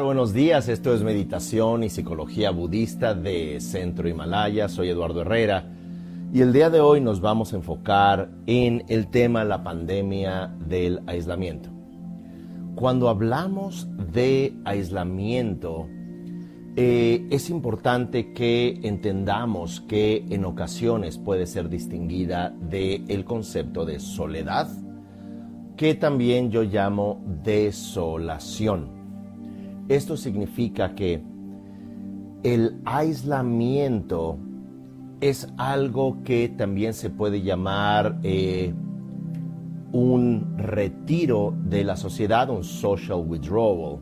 Buenos días. Esto es Meditación y Psicología Budista de Centro Himalaya. Soy Eduardo Herrera y el día de hoy nos vamos a enfocar en el tema la pandemia del aislamiento. Cuando hablamos de aislamiento, eh, es importante que entendamos que en ocasiones puede ser distinguida del el concepto de soledad, que también yo llamo desolación. Esto significa que el aislamiento es algo que también se puede llamar eh, un retiro de la sociedad, un social withdrawal.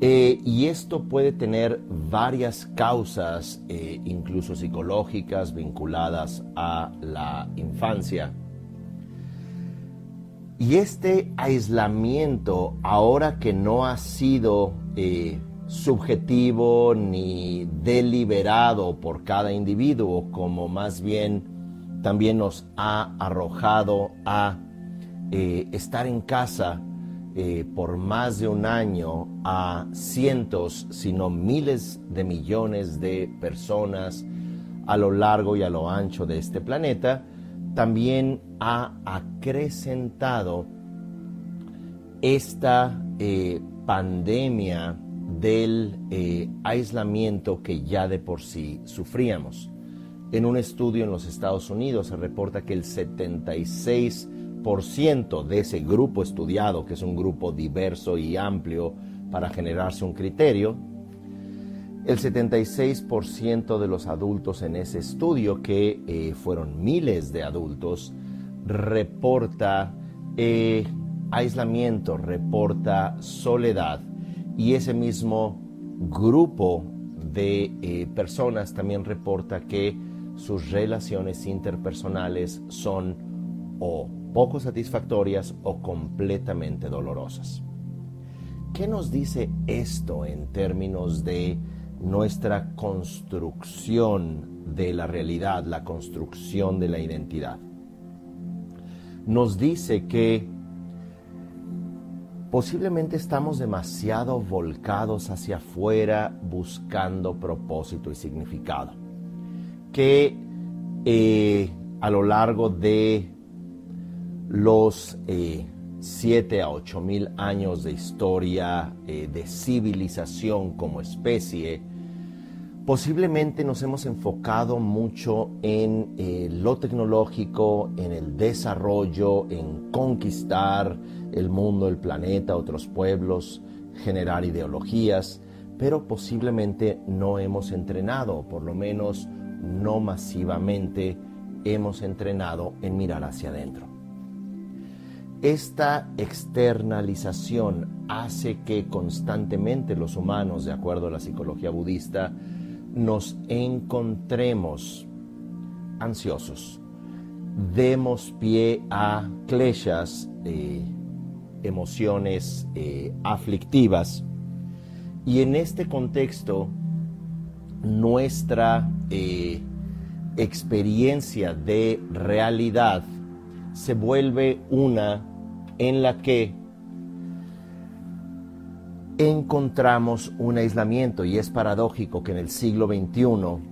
Eh, y esto puede tener varias causas, eh, incluso psicológicas, vinculadas a la infancia. Y este aislamiento, ahora que no ha sido eh, subjetivo ni deliberado por cada individuo, como más bien también nos ha arrojado a eh, estar en casa eh, por más de un año a cientos, sino miles de millones de personas a lo largo y a lo ancho de este planeta, también ha acrecentado esta pandemia del eh, aislamiento que ya de por sí sufríamos. En un estudio en los Estados Unidos se reporta que el 76% de ese grupo estudiado, que es un grupo diverso y amplio para generarse un criterio, el 76% de los adultos en ese estudio, que eh, fueron miles de adultos, reporta eh, aislamiento, reporta soledad y ese mismo grupo de eh, personas también reporta que sus relaciones interpersonales son o poco satisfactorias o completamente dolorosas. ¿Qué nos dice esto en términos de nuestra construcción de la realidad, la construcción de la identidad. Nos dice que posiblemente estamos demasiado volcados hacia afuera buscando propósito y significado. Que eh, a lo largo de los eh, siete a ocho mil años de historia eh, de civilización como especie, Posiblemente nos hemos enfocado mucho en eh, lo tecnológico, en el desarrollo, en conquistar el mundo, el planeta, otros pueblos, generar ideologías, pero posiblemente no hemos entrenado, por lo menos no masivamente hemos entrenado en mirar hacia adentro. Esta externalización hace que constantemente los humanos, de acuerdo a la psicología budista, nos encontremos ansiosos, demos pie a kleshas, eh, emociones eh, aflictivas, y en este contexto nuestra eh, experiencia de realidad se vuelve una en la que encontramos un aislamiento y es paradójico que en el siglo XXI,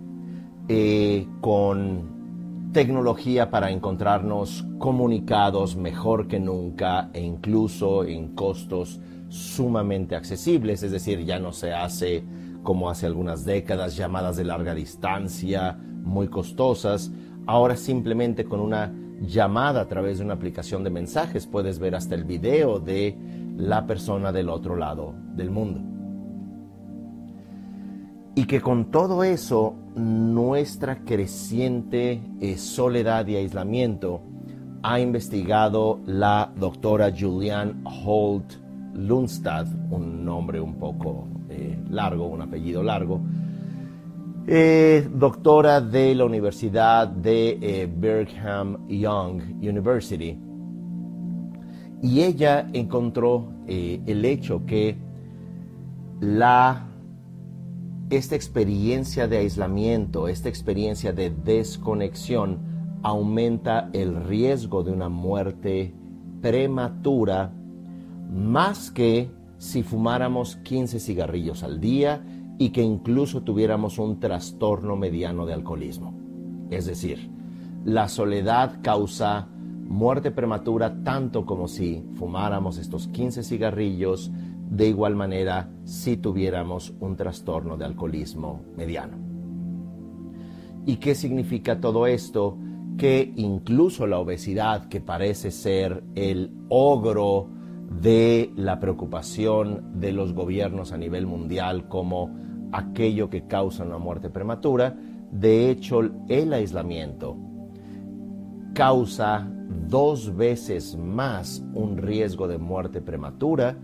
eh, con tecnología para encontrarnos comunicados mejor que nunca e incluso en costos sumamente accesibles, es decir, ya no se hace como hace algunas décadas llamadas de larga distancia muy costosas, ahora simplemente con una llamada a través de una aplicación de mensajes puedes ver hasta el video de la persona del otro lado del mundo. Y que con todo eso, nuestra creciente eh, soledad y aislamiento ha investigado la doctora Julianne Holt Lundstad, un nombre un poco eh, largo, un apellido largo, eh, doctora de la Universidad de Brigham Young University y ella encontró eh, el hecho que la, esta experiencia de aislamiento, esta experiencia de desconexión, aumenta el riesgo de una muerte prematura más que si fumáramos 15 cigarrillos al día y que incluso tuviéramos un trastorno mediano de alcoholismo. Es decir, la soledad causa muerte prematura tanto como si fumáramos estos 15 cigarrillos, de igual manera si tuviéramos un trastorno de alcoholismo mediano. ¿Y qué significa todo esto? Que incluso la obesidad, que parece ser el ogro de la preocupación de los gobiernos a nivel mundial como aquello que causa una muerte prematura, de hecho el aislamiento causa dos veces más un riesgo de muerte prematura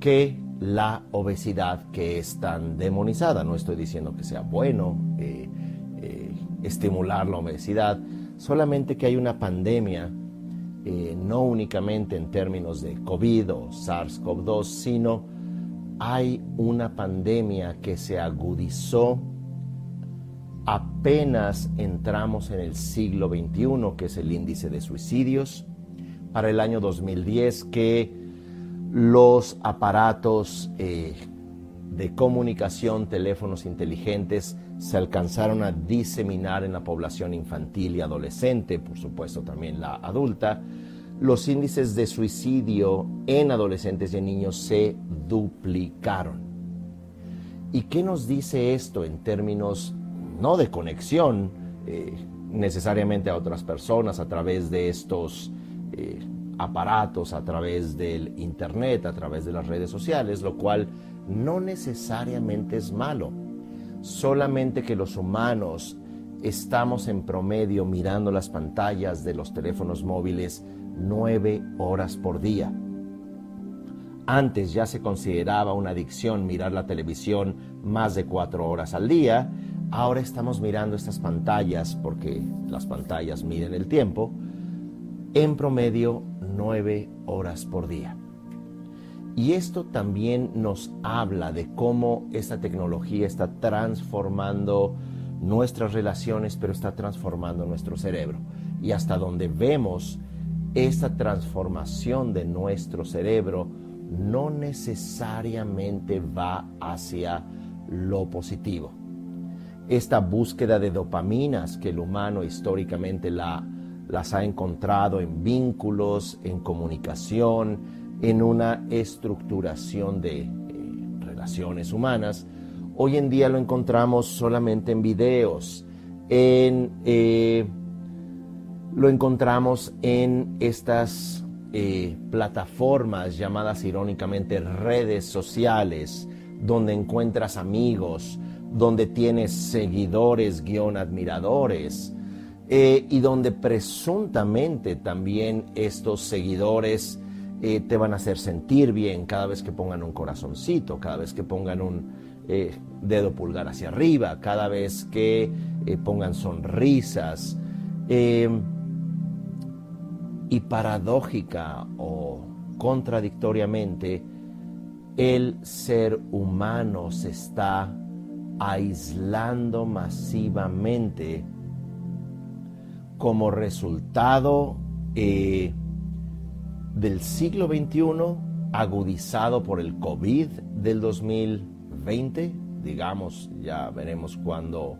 que la obesidad que es tan demonizada. No estoy diciendo que sea bueno eh, eh, estimular la obesidad, solamente que hay una pandemia, eh, no únicamente en términos de COVID o SARS-CoV-2, sino hay una pandemia que se agudizó apenas entramos en el siglo XXI, que es el índice de suicidios, para el año 2010, que los aparatos eh, de comunicación, teléfonos inteligentes, se alcanzaron a diseminar en la población infantil y adolescente, por supuesto también la adulta, los índices de suicidio en adolescentes y en niños se duplicaron. ¿Y qué nos dice esto en términos no de conexión eh, necesariamente a otras personas a través de estos eh, aparatos, a través del Internet, a través de las redes sociales, lo cual no necesariamente es malo, solamente que los humanos estamos en promedio mirando las pantallas de los teléfonos móviles nueve horas por día. Antes ya se consideraba una adicción mirar la televisión más de cuatro horas al día Ahora estamos mirando estas pantallas, porque las pantallas miden el tiempo, en promedio nueve horas por día. Y esto también nos habla de cómo esta tecnología está transformando nuestras relaciones, pero está transformando nuestro cerebro. Y hasta donde vemos esta transformación de nuestro cerebro, no necesariamente va hacia lo positivo esta búsqueda de dopaminas que el humano históricamente la, las ha encontrado en vínculos, en comunicación, en una estructuración de eh, relaciones humanas, hoy en día lo encontramos solamente en videos, eh, lo encontramos en estas eh, plataformas llamadas irónicamente redes sociales, donde encuentras amigos, donde tienes seguidores, guion admiradores, eh, y donde presuntamente también estos seguidores eh, te van a hacer sentir bien cada vez que pongan un corazoncito, cada vez que pongan un eh, dedo pulgar hacia arriba, cada vez que pongan sonrisas. y paradójica o contradictoriamente, el ser humano se está aislando masivamente como resultado eh, del siglo XXI agudizado por el COVID del 2020, digamos, ya veremos cuándo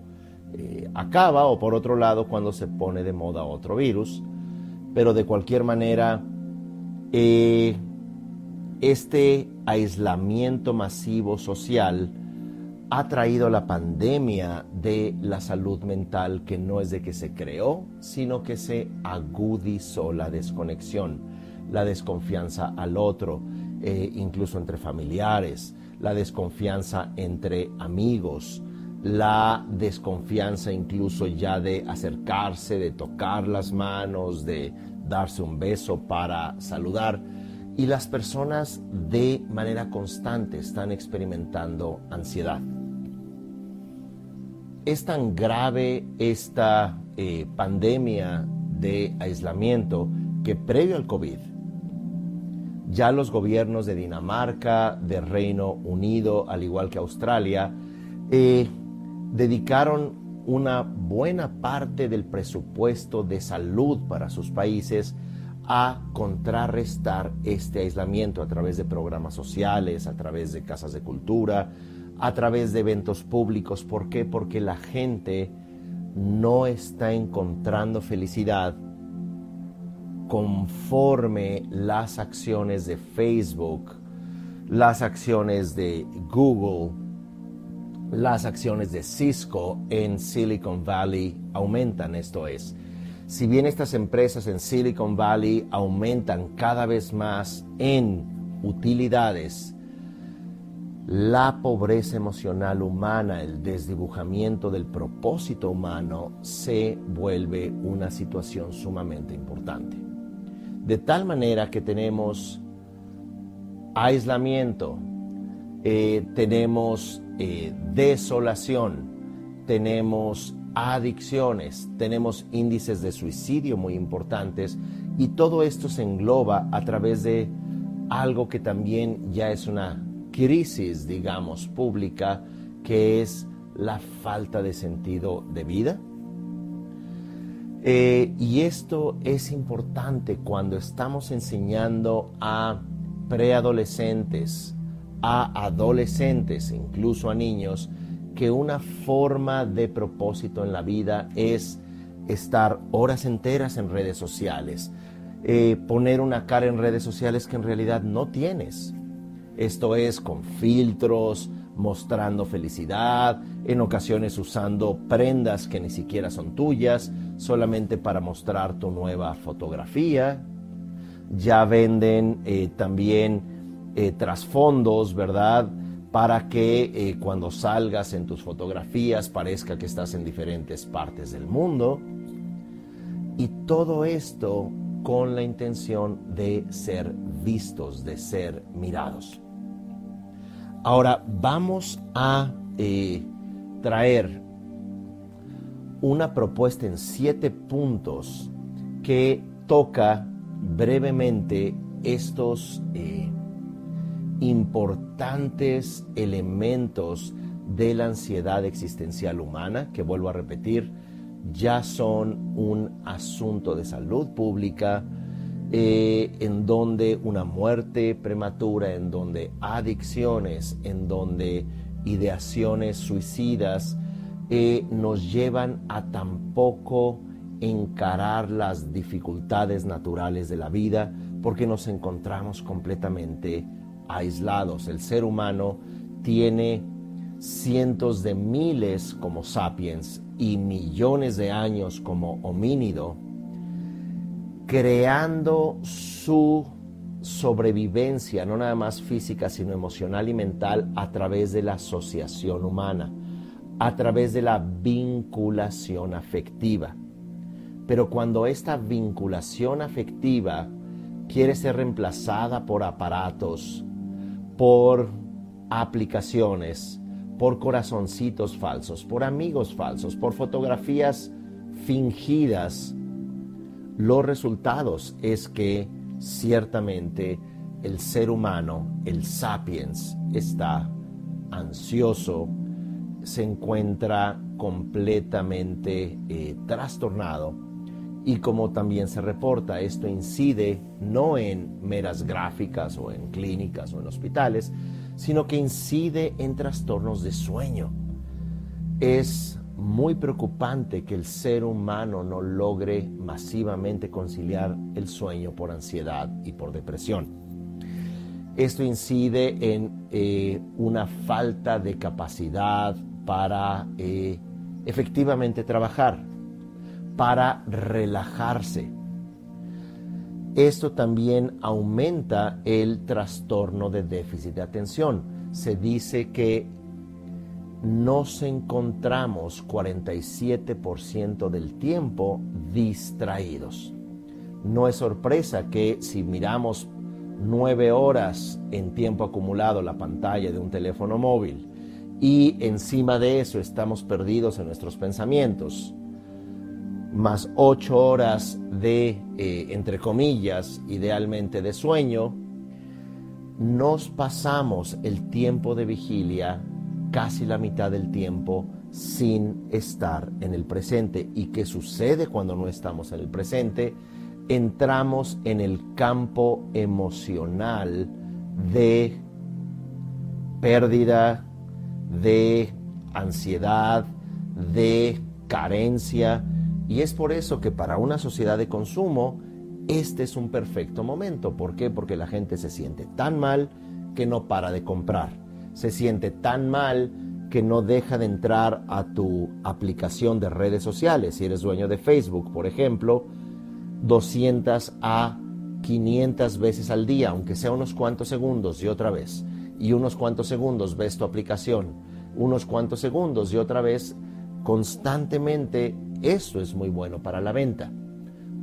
eh, acaba o por otro lado cuando se pone de moda otro virus, pero de cualquier manera eh, este aislamiento masivo social ha traído la pandemia de la salud mental que no es de que se creó, sino que se agudizó la desconexión, la desconfianza al otro, eh, incluso entre familiares, la desconfianza entre amigos, la desconfianza incluso ya de acercarse, de tocar las manos, de darse un beso para saludar. Y las personas de manera constante están experimentando ansiedad. Es tan grave esta eh, pandemia de aislamiento que previo al COVID, ya los gobiernos de Dinamarca, de Reino Unido, al igual que Australia, eh, dedicaron una buena parte del presupuesto de salud para sus países a contrarrestar este aislamiento a través de programas sociales, a través de casas de cultura, a través de eventos públicos. ¿Por qué? Porque la gente no está encontrando felicidad conforme las acciones de Facebook, las acciones de Google, las acciones de Cisco en Silicon Valley aumentan. Esto es, si bien estas empresas en Silicon Valley aumentan cada vez más en utilidades, la pobreza emocional humana, el desdibujamiento del propósito humano se vuelve una situación sumamente importante. De tal manera que tenemos aislamiento, eh, tenemos eh, desolación, tenemos adicciones, tenemos índices de suicidio muy importantes y todo esto se engloba a través de algo que también ya es una crisis, digamos, pública, que es la falta de sentido de vida. Eh, y esto es importante cuando estamos enseñando a preadolescentes, a adolescentes, incluso a niños, que una forma de propósito en la vida es estar horas enteras en redes sociales, eh, poner una cara en redes sociales que en realidad no tienes, esto es con filtros, mostrando felicidad, en ocasiones usando prendas que ni siquiera son tuyas, solamente para mostrar tu nueva fotografía. Ya venden eh, también eh, trasfondos, ¿verdad? Para que eh, cuando salgas en tus fotografías parezca que estás en diferentes partes del mundo. Y todo esto con la intención de ser vistos, de ser mirados. Ahora vamos a eh, traer una propuesta en siete puntos que toca brevemente estos eh, importantes elementos de la ansiedad existencial humana, que vuelvo a repetir, ya son un asunto de salud pública, eh, en donde una muerte prematura, en donde adicciones, en donde ideaciones suicidas eh, nos llevan a tampoco encarar las dificultades naturales de la vida porque nos encontramos completamente aislados. El ser humano tiene cientos de miles como sapiens y millones de años como homínido creando su sobrevivencia, no nada más física, sino emocional y mental, a través de la asociación humana, a través de la vinculación afectiva. Pero cuando esta vinculación afectiva quiere ser reemplazada por aparatos, por aplicaciones, por corazoncitos falsos, por amigos falsos, por fotografías fingidas, los resultados es que ciertamente el ser humano, el sapiens, está ansioso, se encuentra completamente eh, trastornado y como también se reporta, esto incide no en meras gráficas o en clínicas o en hospitales, sino que incide en trastornos de sueño. Es muy preocupante que el ser humano no logre masivamente conciliar el sueño por ansiedad y por depresión. Esto incide en eh, una falta de capacidad para eh, efectivamente trabajar, para relajarse. Esto también aumenta el trastorno de déficit de atención. Se dice que nos encontramos 47% del tiempo distraídos. No es sorpresa que si miramos nueve horas en tiempo acumulado la pantalla de un teléfono móvil y encima de eso estamos perdidos en nuestros pensamientos, más ocho horas de, eh, entre comillas, idealmente de sueño, nos pasamos el tiempo de vigilia casi la mitad del tiempo sin estar en el presente. ¿Y qué sucede cuando no estamos en el presente? entramos en el campo emocional de pérdida, de ansiedad, de carencia. Y es por eso que para una sociedad de consumo, este es un perfecto momento. ¿Por qué? Porque la gente se siente tan mal que no para de comprar. Se siente tan mal que no deja de entrar a tu aplicación de redes sociales. Si eres dueño de Facebook, por ejemplo, 200 a 500 veces al día, aunque sea unos cuantos segundos y otra vez. Y unos cuantos segundos ves tu aplicación, unos cuantos segundos y otra vez constantemente. Eso es muy bueno para la venta.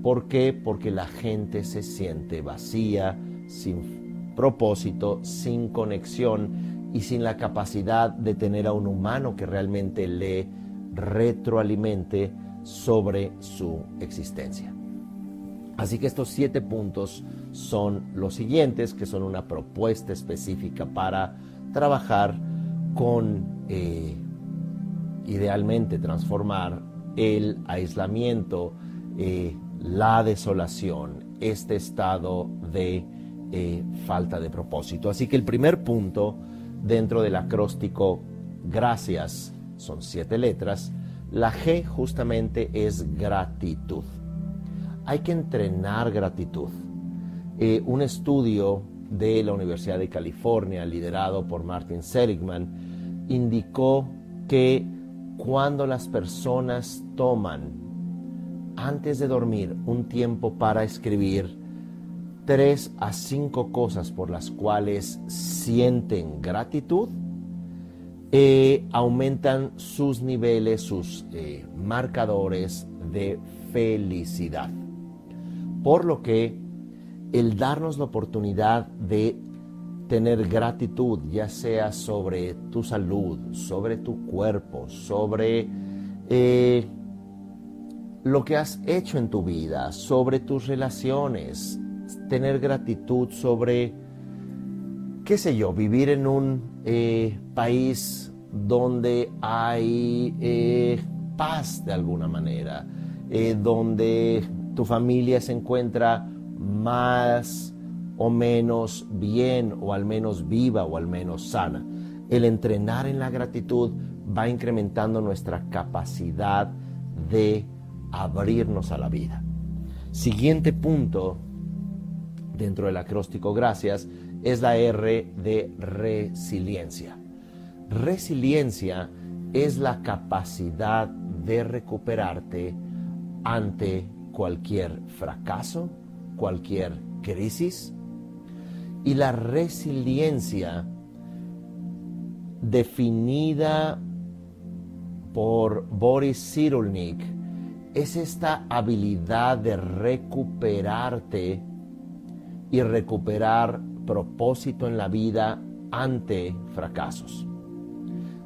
¿Por qué? Porque la gente se siente vacía, sin propósito, sin conexión y sin la capacidad de tener a un humano que realmente le retroalimente sobre su existencia. Así que estos siete puntos son los siguientes, que son una propuesta específica para trabajar con, eh, idealmente, transformar el aislamiento, eh, la desolación, este estado de eh, falta de propósito. Así que el primer punto dentro del acróstico gracias, son siete letras, la G justamente es gratitud hay que entrenar gratitud. Eh, un estudio de la Universidad de California, liderado por Martin Seligman, indicó que cuando las personas toman antes de dormir un tiempo para escribir tres a cinco cosas por las cuales sienten gratitud, eh, aumentan sus niveles, sus eh, marcadores de felicidad. Por lo que el darnos la oportunidad de tener gratitud, ya sea sobre tu salud, sobre tu cuerpo, sobre eh, lo que has hecho en tu vida, sobre tus relaciones, tener gratitud sobre, qué sé yo, vivir en un eh, país donde hay eh, paz de alguna manera, donde tu familia se encuentra más o menos bien o al menos viva o al menos sana. El entrenar en la gratitud va incrementando nuestra capacidad de abrirnos a la vida. Siguiente punto dentro del acróstico gracias es la R de resiliencia. Resiliencia es la capacidad de recuperarte ante cualquier fracaso, cualquier crisis. Y la resiliencia definida por Boris Cyrulnik es esta habilidad de recuperarte y recuperar propósito en la vida ante fracasos.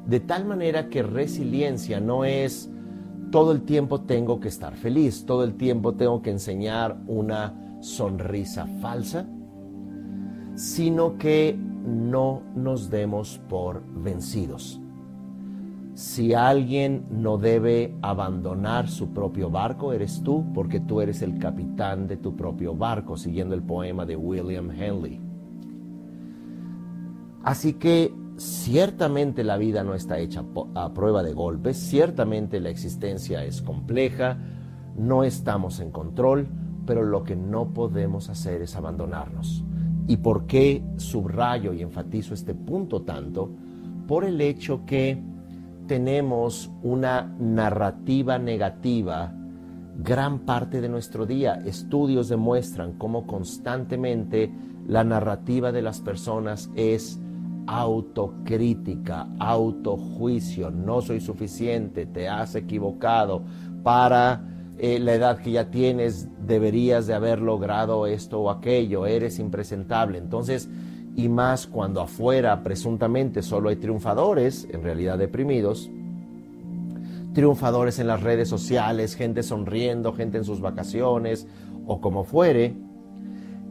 De tal manera que resiliencia no es todo el tiempo tengo que estar feliz, todo el tiempo tengo que enseñar una sonrisa falsa, sino que no nos demos por vencidos. Si alguien no debe abandonar su propio barco, eres tú, porque tú eres el capitán de tu propio barco, siguiendo el poema de William Henley. Así que ciertamente la vida no está hecha a prueba de golpes, ciertamente la existencia es compleja, no estamos en control, pero lo que no podemos hacer es abandonarnos. ¿Y por qué subrayo y enfatizo este punto tanto? Por el hecho que tenemos una narrativa negativa gran parte de nuestro día. Estudios demuestran cómo constantemente la narrativa de las personas es autocrítica, autojuicio, no soy suficiente, te has equivocado, para eh, la edad que ya tienes deberías de haber logrado esto o aquello, eres impresentable. Entonces, y más cuando afuera presuntamente solo hay triunfadores, en realidad deprimidos, triunfadores en las redes sociales, gente sonriendo, gente en sus vacaciones o como fuere,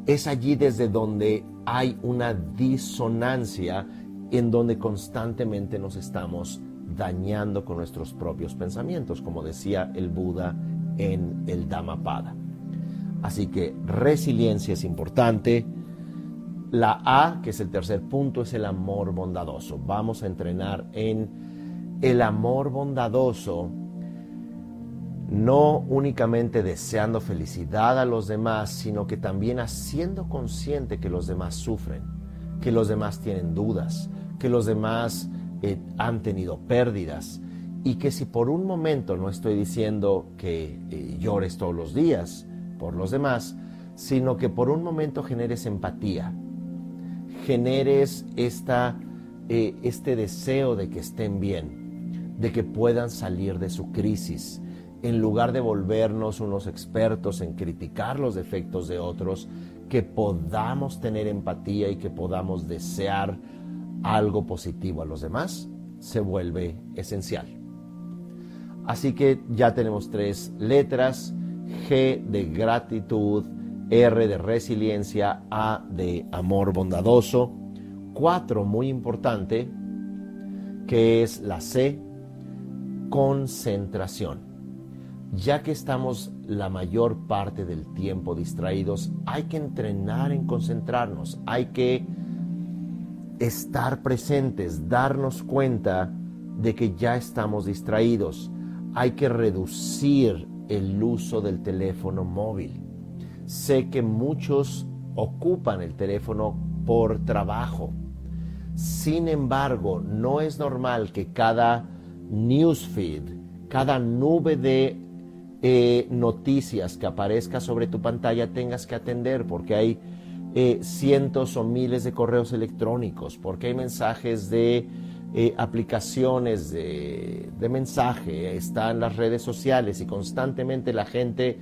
es allí desde donde hay una disonancia en donde constantemente nos estamos dañando con nuestros propios pensamientos, como decía el Buda en el Dhammapada. Así que resiliencia es importante. La A, que es el tercer punto, es el amor bondadoso. Vamos a entrenar en el amor bondadoso, no únicamente deseando felicidad a los demás, sino que también haciendo consciente que los demás sufren, que los demás tienen dudas, que los demás eh, han tenido pérdidas y que si por un momento no estoy diciendo que eh, llores todos los días por los demás, sino que por un momento generes empatía, generes esta, eh, este deseo de que estén bien, de que puedan salir de su crisis, en lugar de volvernos unos expertos en criticar los defectos de otros, que podamos tener empatía y que podamos desear algo positivo a los demás se vuelve esencial. Así que ya tenemos tres letras, G de gratitud, R de resiliencia, A de amor bondadoso, cuatro muy importante, que es la C, concentración. Ya que estamos la mayor parte del tiempo distraídos, hay que entrenar en concentrarnos, hay que estar presentes, darnos cuenta de que ya estamos distraídos. Hay que reducir el uso del teléfono móvil. Sé que muchos ocupan el teléfono por trabajo. Sin embargo, no es normal que cada newsfeed, cada nube de eh, noticias que aparezca sobre tu pantalla tengas que atender porque hay eh, cientos o miles de correos electrónicos, porque hay mensajes de eh, aplicaciones de, de, mensaje, están las redes sociales y constantemente la gente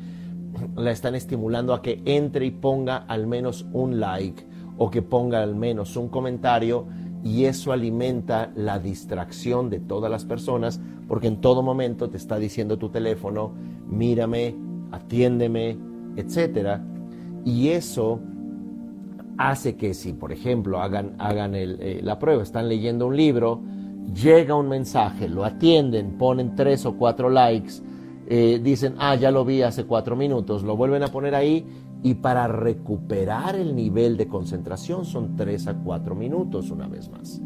la están estimulando a que entre y ponga al menos un like o que ponga al menos un comentario y eso alimenta la distracción de todas las personas porque en todo momento te está diciendo tu teléfono, mírame, atiéndeme, etcétera, y eso hace que si, por ejemplo, hagan, hagan eh, la prueba, están leyendo un libro, llega un mensaje, lo atienden, ponen tres o cuatro likes, eh, dicen, ah, ya lo vi hace cuatro minutos, lo vuelven a poner ahí y para recuperar el nivel de concentración son tres a cuatro minutos una vez más.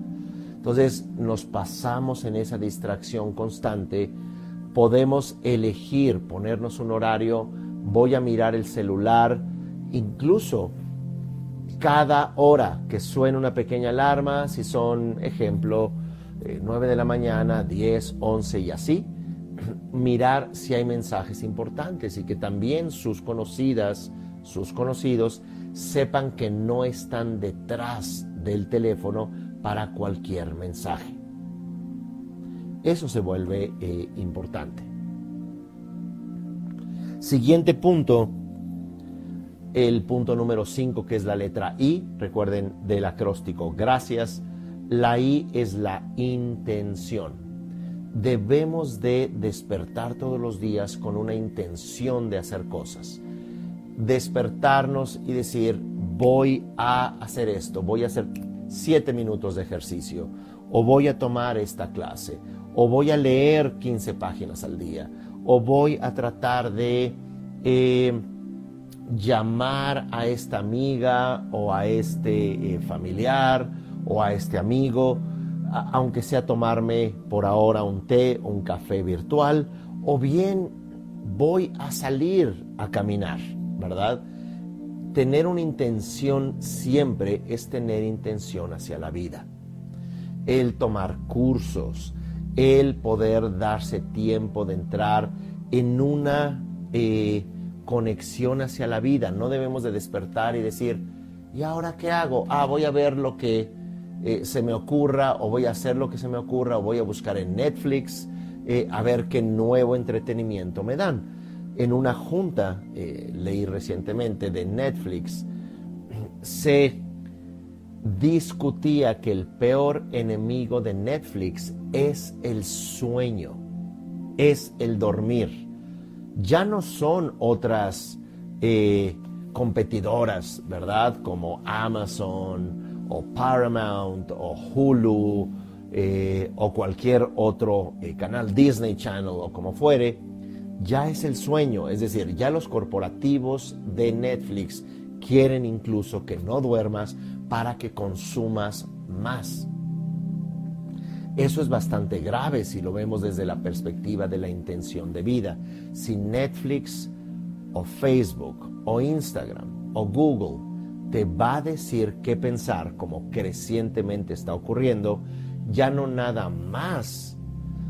Entonces nos pasamos en esa distracción constante, podemos elegir ponernos un horario, voy a mirar el celular, incluso cada hora que suene una pequeña alarma, si son, ejemplo, 9 eh, de la mañana, 10, 11 y así, mirar si hay mensajes importantes y que también sus conocidas, sus conocidos, sepan que no están detrás del teléfono para cualquier mensaje. Eso se vuelve eh, importante. Siguiente punto el punto número 5, que es la letra I, recuerden del acróstico, gracias. La I es la intención. Debemos de despertar todos los días con una intención de hacer cosas. Despertarnos y decir, voy a hacer esto, voy a hacer siete minutos de ejercicio, o voy a tomar esta clase, o voy a leer 15 páginas al día, o voy a tratar de... Eh, llamar a esta amiga o a este eh, familiar o a este amigo, aunque sea tomarme por ahora un té o un café virtual, o bien voy a salir a caminar, ¿verdad? Tener una intención siempre es tener intención hacia la vida. El tomar cursos, el poder darse tiempo de entrar en una eh, conexión hacia la vida. No debemos de despertar y decir, ¿y ahora qué hago? Ah, voy a ver lo que eh, se me ocurra o voy a hacer lo que se me ocurra o voy a buscar en Netflix eh, a ver qué nuevo entretenimiento me dan. En una junta, eh, leí recientemente de Netflix, se discutía que el peor enemigo de Netflix es el sueño, es el dormir ya no son otras eh, competidoras, ¿verdad? Como Amazon o Paramount o Hulu eh, o cualquier otro eh, canal, Disney Channel o como fuere. ya es el sueño, es decir, ya los corporativos de Netflix quieren incluso que no duermas para que consumas más. Eso es bastante grave si lo vemos desde la perspectiva de la intención de vida. Si Netflix o Facebook o Instagram o Google te va a decir qué pensar, como crecientemente está ocurriendo, ya no nada más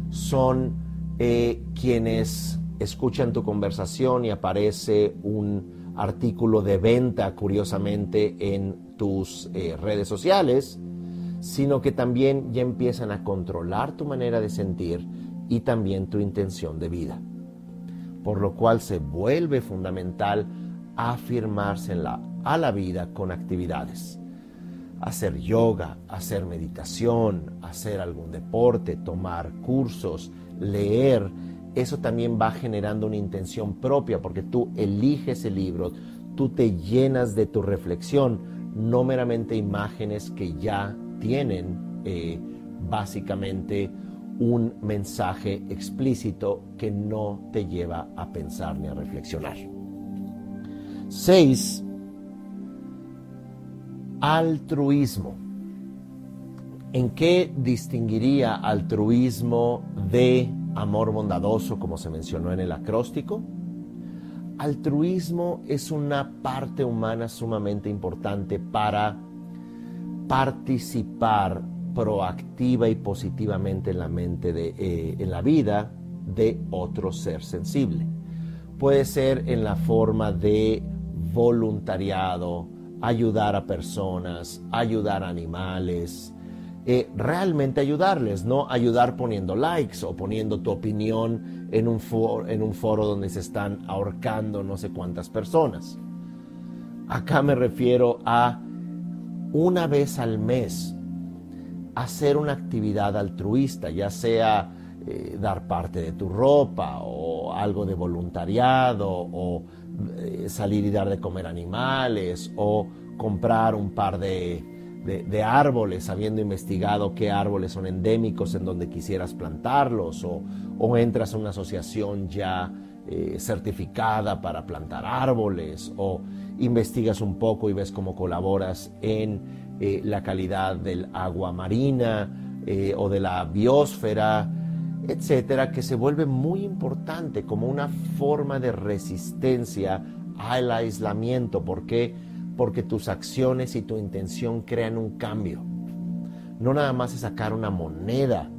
son eh, quienes escuchan tu conversación y aparece un artículo de venta, curiosamente, en tus eh, redes sociales, sino que también ya empiezan a controlar tu manera de sentir y también tu intención de vida. Por lo cual se vuelve fundamental afirmarse la, a la vida con actividades. Hacer yoga, hacer meditación, hacer algún deporte, tomar cursos, leer, eso también va generando una intención propia porque tú eliges el libro, tú te llenas de tu reflexión, no meramente imágenes que ya tienen eh, básicamente un mensaje explícito que no te lleva a pensar ni a reflexionar. 6. Altruismo. ¿En qué distinguiría altruismo de amor bondadoso, como se mencionó en el acróstico? Altruismo es una parte humana sumamente importante para participar proactiva y positivamente en la mente de, eh, en la vida de otro ser sensible. Puede ser en la forma de voluntariado, ayudar a personas, ayudar a animales, eh, realmente ayudarles, no ayudar poniendo likes o poniendo tu opinión en un, foro, en un foro donde se están ahorcando no sé cuántas personas. Acá me refiero a una vez al mes hacer una actividad altruista, ya sea eh, dar parte de tu ropa o algo de voluntariado o eh, salir y dar de comer animales o comprar un par de, árboles, habiendo investigado qué árboles son endémicos en donde quisieras plantarlos o, entras a una asociación ya eh, certificada para plantar árboles o investigas un poco y ves cómo colaboras en eh, la calidad del agua marina eh, o de la biosfera, etcétera, que se vuelve muy importante como una forma de resistencia al aislamiento. ¿Por qué? Porque tus acciones y tu intención crean un cambio. No nada más es sacar una moneda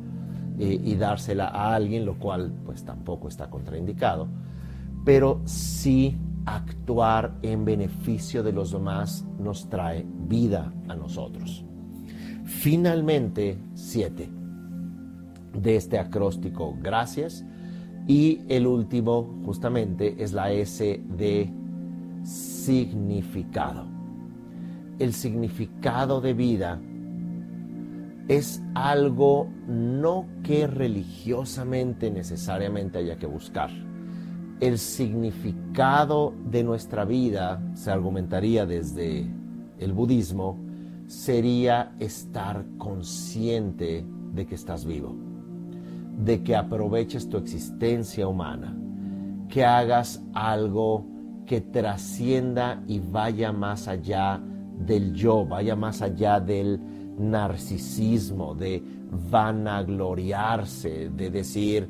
eh, y dársela a alguien, lo cual pues tampoco está contraindicado, pero sí actuar en beneficio de los demás nos trae vida a nosotros. Finalmente, siete de este acróstico, gracias. Y el último, justamente, es la S de significado. El significado de vida es algo no que religiosamente necesariamente haya que buscar. El significado de nuestra vida, se argumentaría desde el budismo, sería estar consciente de que estás vivo, de que aproveches tu existencia humana, que hagas algo que trascienda y vaya más allá del yo, vaya más allá del narcisismo, de vanagloriarse, de decir,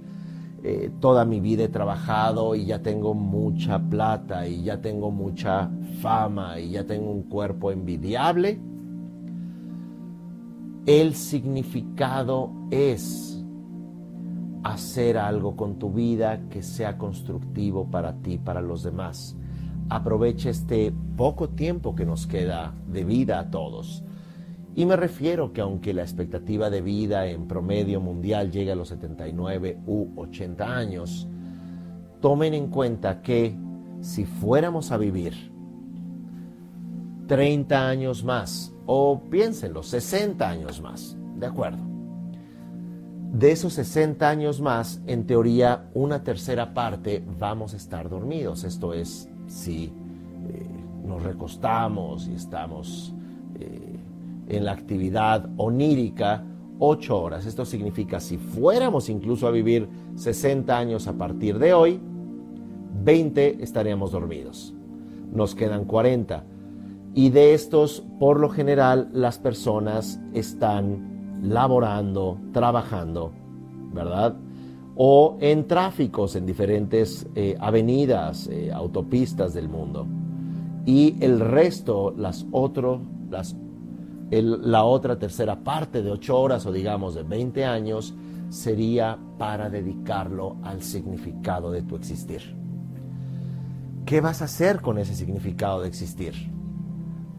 eh, toda mi vida he trabajado y ya tengo mucha plata y ya tengo mucha fama y ya tengo un cuerpo envidiable. El significado es hacer algo con tu vida que sea constructivo para ti, para los demás. Aprovecha este poco tiempo que nos queda de vida a todos y me refiero que aunque la expectativa de vida en promedio mundial llegue a los 79 u 80 años, tomen en cuenta que si fuéramos a vivir 30 años más, o piénsenlo, 60 años más, ¿de acuerdo? De esos 60 años más, en teoría, una tercera parte vamos a estar dormidos. Esto es, si eh, nos recostamos y estamos en la actividad onírica ocho horas. Esto significa si fuéramos incluso a vivir 60 años a partir de hoy, 20 estaríamos dormidos. Nos quedan 40. Y de estos, por lo general, las personas están laborando, trabajando, ¿verdad? O en tráficos, en diferentes eh, avenidas, eh, autopistas del mundo. Y el resto, las, otro, las la otra tercera parte de ocho horas o digamos de 20 años sería para dedicarlo al significado de tu existir. ¿Qué vas a hacer con ese significado de existir?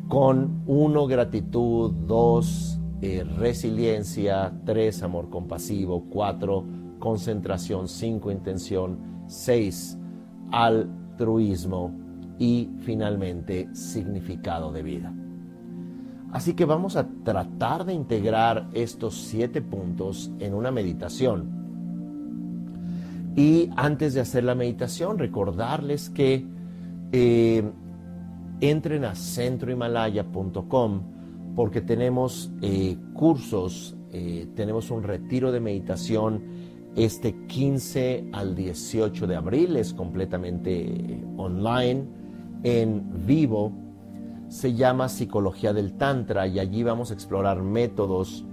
Con uno, gratitud, dos, eh, resiliencia, tres, amor compasivo, cuatro, concentración, cinco, intención, seis, altruismo y finalmente significado de vida. Así que vamos a tratar de integrar estos siete puntos en una meditación. Y antes de hacer la meditación, recordarles que eh, entren a centrohimalaya.com porque tenemos eh, cursos, eh, tenemos un retiro de meditación este 15 al 18 de abril, es completamente online, en vivo se llama Psicología del Tantra y allí vamos a explorar métodos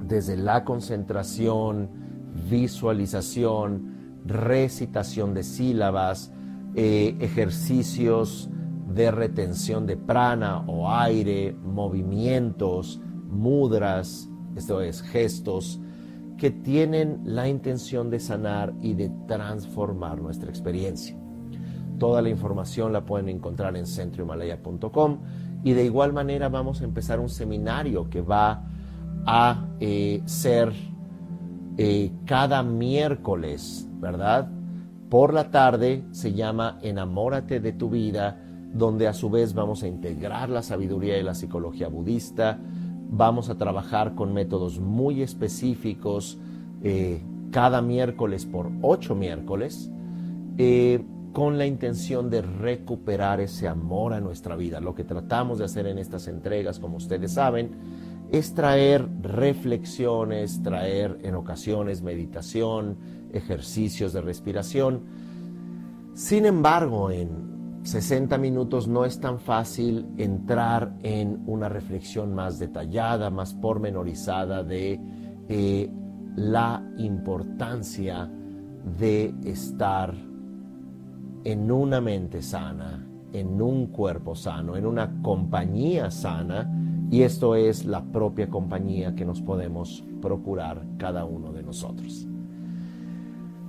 desde la concentración, visualización, recitación de sílabas, eh, ejercicios de retención de prana o aire, movimientos, mudras, esto es, gestos, que tienen la intención de sanar y de transformar nuestra experiencia. Toda la información la pueden encontrar en centrohimalaya.com y de igual manera vamos a empezar un seminario que va a eh, ser eh, cada miércoles, ¿verdad? Por la tarde se llama Enamórate de tu vida, donde a su vez vamos a integrar la sabiduría y la psicología budista, vamos a trabajar con métodos muy específicos eh, cada miércoles por ocho miércoles con la intención de recuperar ese amor a nuestra vida. Lo que tratamos de hacer en estas entregas, como ustedes saben, es traer reflexiones, traer en ocasiones meditación, ejercicios de respiración. Sin embargo, en 60 minutos no es tan fácil entrar en una reflexión más detallada, más pormenorizada de eh, la importancia de estar en una mente sana, en un cuerpo sano, en una compañía sana, y esto es la propia compañía que nos podemos procurar cada uno de nosotros.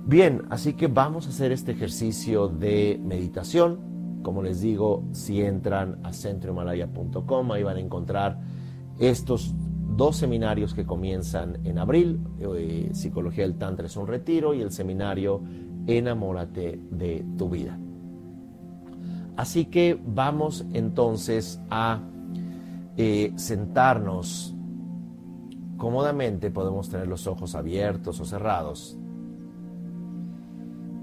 Bien, así que vamos a hacer este ejercicio de meditación. Como les digo, si entran a centrohimalaya.com, ahí van a encontrar estos dos seminarios que comienzan en abril. Eh, Psicología del Tantra es un retiro y el seminario enamórate de tu vida. Así que vamos entonces a eh, sentarnos cómodamente, podemos tener los ojos abiertos o cerrados.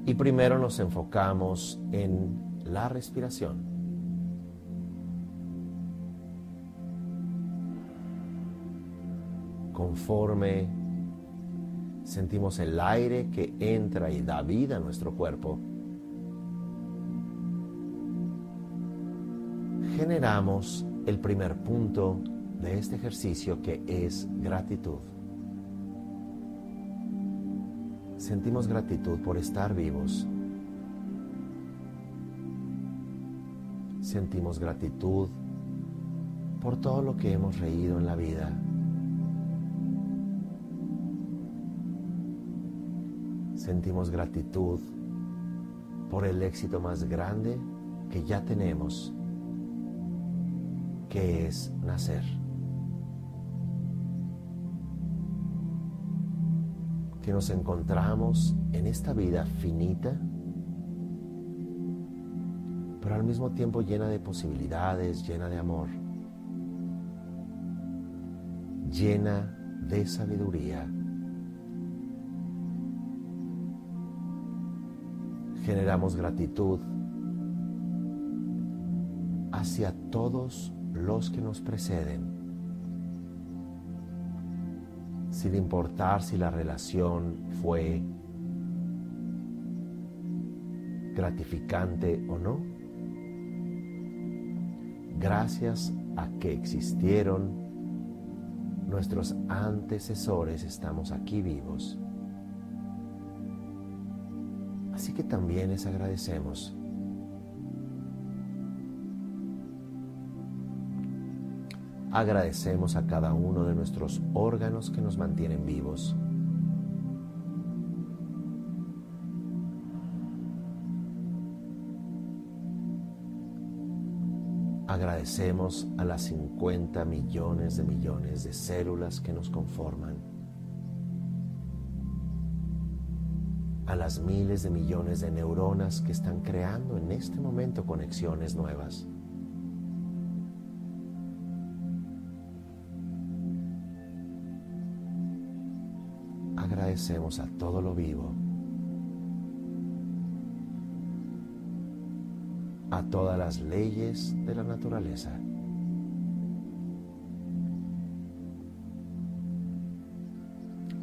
Y primero nos enfocamos en la respiración. Conforme sentimos el aire que entra y da vida a nuestro cuerpo, generamos el primer punto de este ejercicio que es gratitud. Sentimos gratitud por estar vivos. Sentimos gratitud por todo lo que hemos reído en la vida. Sentimos gratitud por el éxito más grande que ya tenemos, que es nacer. Que nos encontramos en esta vida finita, pero al mismo tiempo llena de posibilidades, llena de amor, llena de sabiduría generamos gratitud hacia todos los que nos preceden, sin importar si la relación fue gratificante o no, gracias a que existieron nuestros antecesores, estamos aquí vivos. Así que también les agradecemos. Agradecemos a cada uno de nuestros órganos que nos mantienen vivos. Agradecemos a las 50 millones de millones de células que nos conforman, a las miles de millones de neuronas que están creando en este momento conexiones nuevas. Agradecemos a todo lo vivo a todas las leyes de la naturaleza.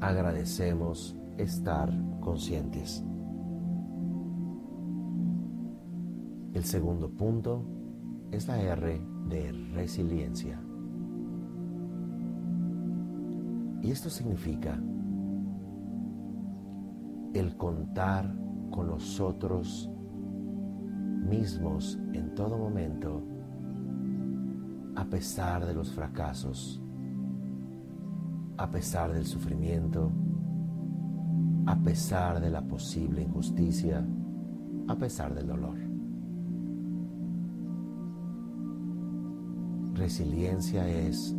Agradecemos estar conscientes. El segundo punto es la R de resiliencia. Y esto significa el contar con nosotros mismos en todo momento, a pesar de los fracasos, a pesar del sufrimiento, a pesar de la posible injusticia, a pesar del dolor. Resiliencia es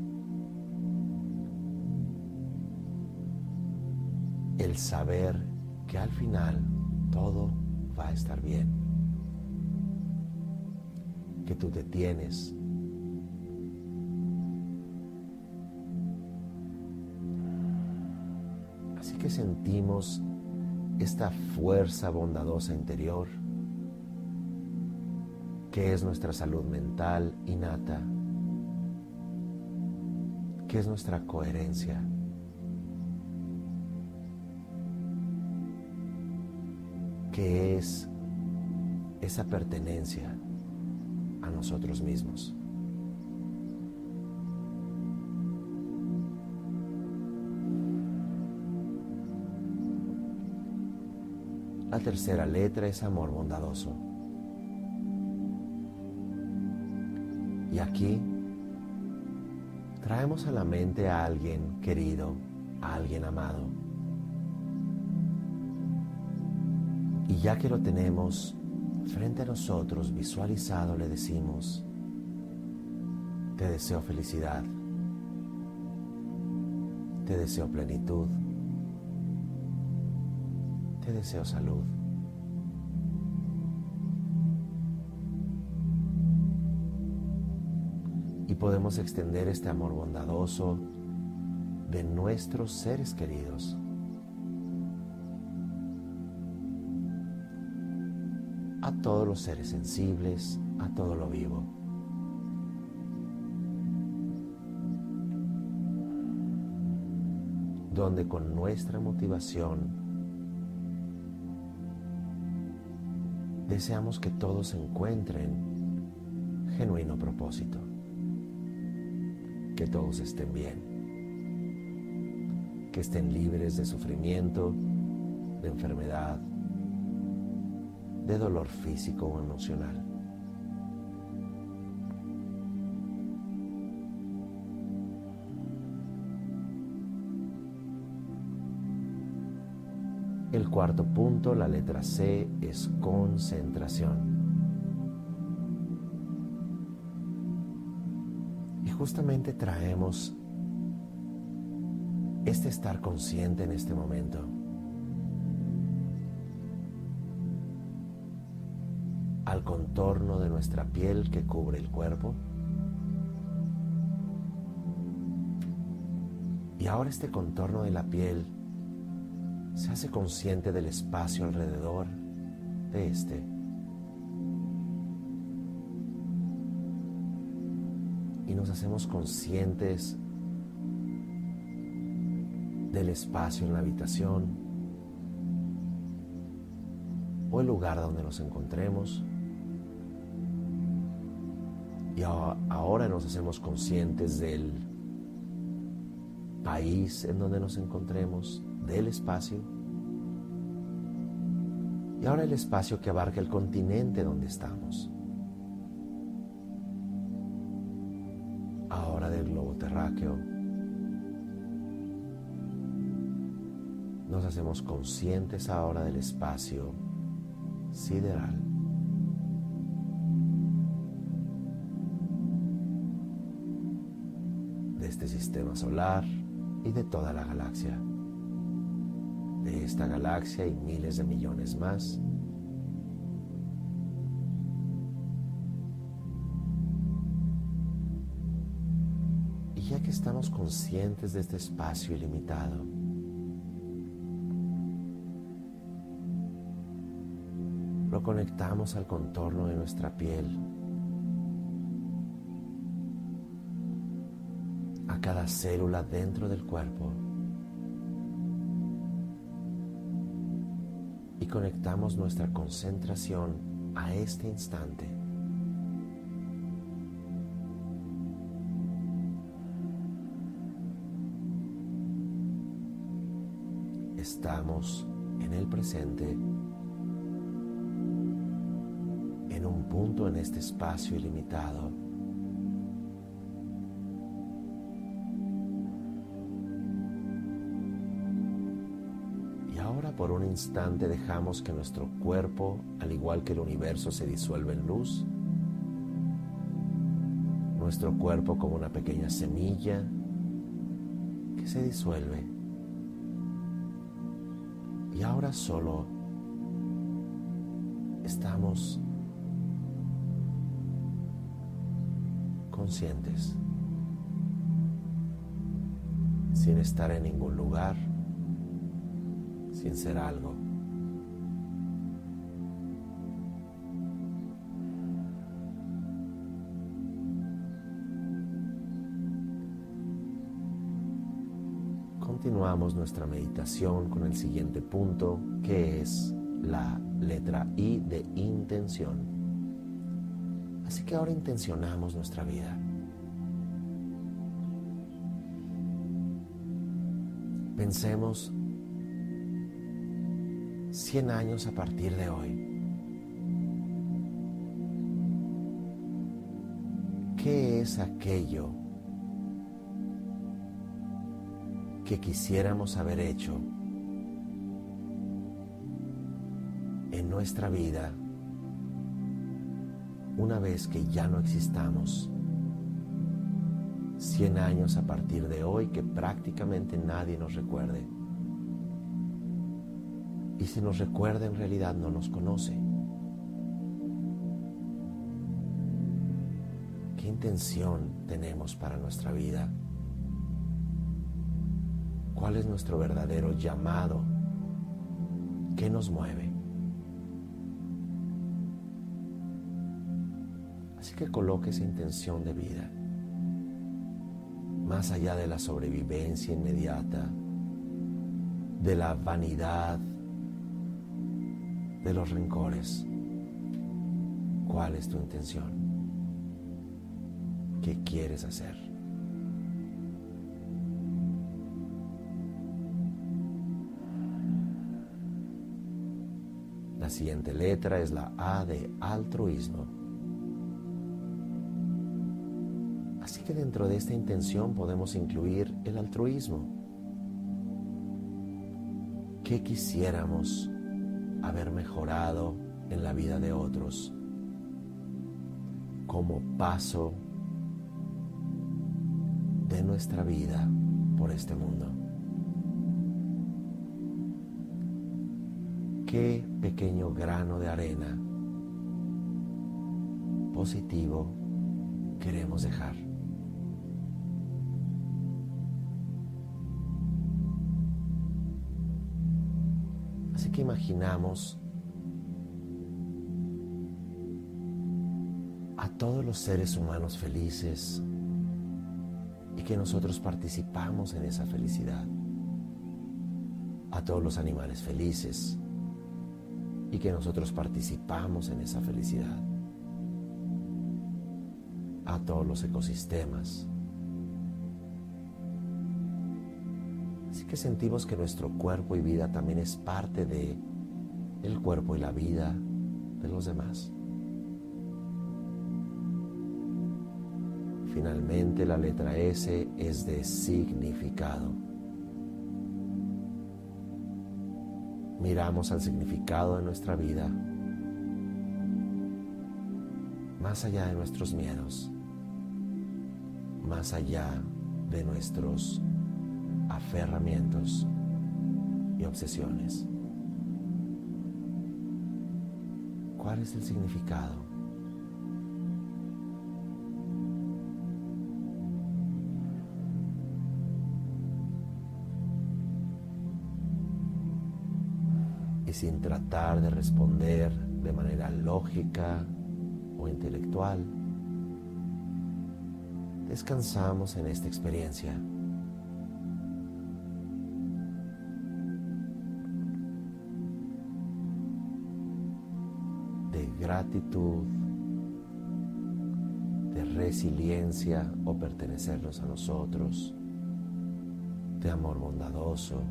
el saber que al final todo va a estar bien que tú te tienes. Que sentimos esta fuerza bondadosa interior que es nuestra salud mental innata, que es nuestra coherencia. que es esa pertenencia a nosotros mismos. La tercera letra es amor bondadoso. Y aquí traemos a la mente a alguien querido, a alguien amado. Y ya que lo tenemos, frente a nosotros, visualizado, le decimos, te deseo felicidad, te deseo plenitud, te deseo salud. Y podemos extender este amor bondadoso de nuestros seres queridos a todos los seres sensibles, a todo lo vivo. Donde con nuestra motivación deseamos que todos encuentren genuino propósito, que todos estén bien, que estén libres de sufrimiento, de enfermedad, de dolor físico o emocional. Cuarto punto, la letra C, es concentración. Y justamente traemos este estar consciente en este momento. al contorno de nuestra piel que cubre el cuerpo. Y ahora este contorno de la piel se hace consciente del espacio alrededor de este. Y nos hacemos conscientes del espacio en la habitación o el lugar donde nos encontremos. Y ahora nos hacemos conscientes del país en donde nos encontremos, del espacio. Y ahora el espacio que abarca el continente donde estamos. Ahora del globo terráqueo. Nos hacemos conscientes ahora del espacio sideral. de este sistema solar y de toda la galaxia. Esta galaxia y miles de millones más. Y ya que estamos conscientes de este espacio ilimitado, lo conectamos al contorno de nuestra piel, a cada célula dentro del cuerpo y conectamos nuestra concentración a este instante. Estamos en el presente punto en este espacio ilimitado. Por un instante dejamos que nuestro cuerpo, al igual que el universo, se disuelva en luz. Nuestro cuerpo como una pequeña semilla que se disuelve. Y ahora solo estamos conscientes, sin estar en ningún lugar, sin ser algo. Continuamos nuestra meditación con el siguiente punto, que es la letra I de intención. Así que ahora intencionamos nuestra vida. Pensemos 100 años a partir de hoy. ¿Qué es aquello que quisiéramos haber hecho en nuestra vida una vez que ya no existamos, 100 años a partir de hoy que prácticamente nadie nos recuerde. Y si nos recuerda en realidad no nos conoce. ¿Qué intención tenemos para nuestra vida? ¿Cuál es nuestro verdadero llamado? ¿Qué nos mueve? que coloque esa intención de vida, más allá de la sobrevivencia inmediata, de la vanidad, de los rencores. ¿Cuál es tu intención? ¿Qué quieres hacer? La siguiente letra es la A de altruismo. que dentro de esta intención podemos incluir el altruismo. ¿Qué quisiéramos haber mejorado en la vida de otros como paso de nuestra vida por este mundo? ¿Qué pequeño grano de arena positivo queremos dejar? Imaginamos a todos los seres humanos felices y que nosotros participamos en esa felicidad. A todos los animales felices y que nosotros participamos en esa felicidad. A todos los ecosistemas. Que sentimos que nuestro cuerpo y vida también es parte de el cuerpo y la vida de los demás. Finalmente la letra S es de significado. Miramos al significado de nuestra vida más allá de nuestros miedos, más allá de nuestros aferramientos y obsesiones. ¿Cuál es el significado? Y sin tratar de responder de manera lógica o intelectual, descansamos en esta experiencia. Gratitud, de resiliencia o pertenecernos a nosotros, de amor bondadoso,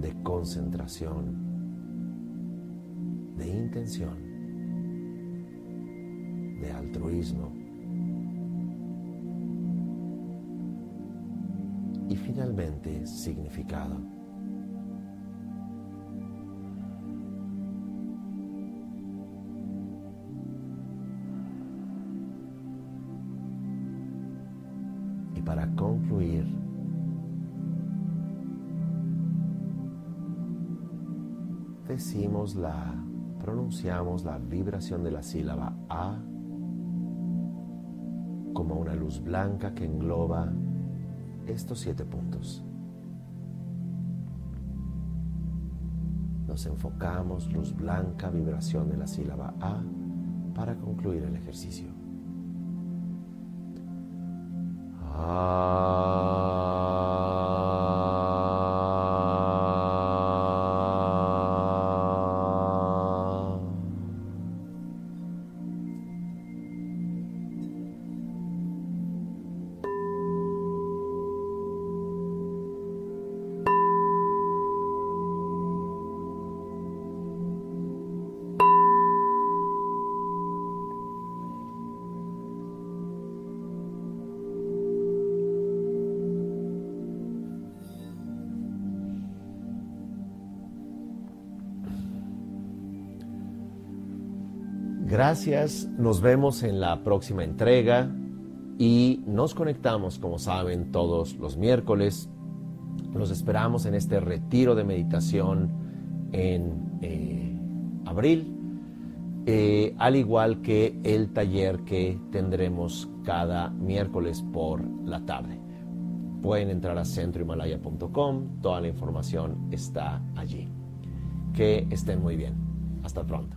de concentración, de intención, de altruismo. Y finalmente significado. La, pronunciamos la vibración de la sílaba A como una luz blanca que engloba estos siete puntos. Nos enfocamos, luz blanca, vibración de la sílaba A, para concluir el ejercicio. Gracias, nos vemos en la próxima entrega y nos conectamos, como saben, todos los miércoles. Los esperamos en este retiro de meditación en eh, abril, eh, al igual que el taller que tendremos cada miércoles por la tarde. Pueden entrar a centrohimalaya.com, toda la información está allí. Que estén muy bien. Hasta pronto.